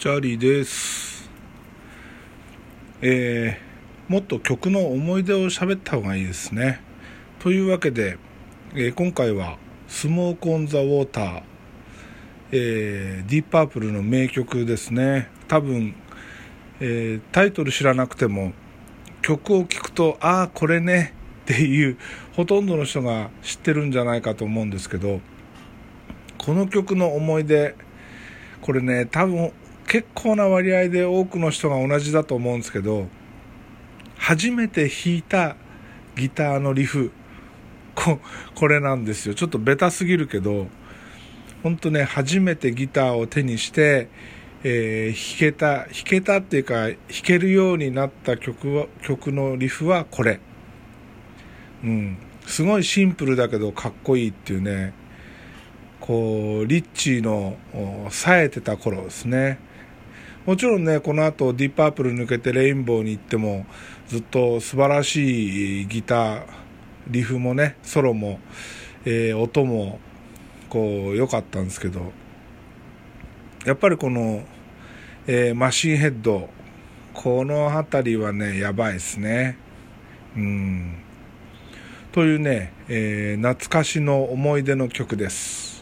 チャリです。えー、もっと曲の思い出を喋った方がいいですね。というわけで、えー今回はスモーク・オン・ザ・ウォーター、えーディープ・パープルの名曲ですね。多分、えータイトル知らなくても曲を聴くと、ああ、これねっていう、ほとんどの人が知ってるんじゃないかと思うんですけど、この曲の思い出、これね、多分結構な割合で多くの人が同じだと思うんですけど、初めて弾いたギターのリフ、ここれなんですよ。ちょっとベタすぎるけど、本当ね、初めてギターを手にして、えー弾けた、弾けたっていうか、弾けるようになった曲は、曲のリフはこれ。うん。すごいシンプルだけどかっこいいっていうね、こう、リッチーの冴えてた頃ですね。もちろんね、この後ディープパープル抜けてレインボーに行っても、ずっと素晴らしいギター、リフもね、ソロも、えー音も、こう、良かったんですけど、やっぱりこの、えーマシンヘッド、この辺りはね、やばいですね。うん。というね、えー懐かしの思い出の曲です。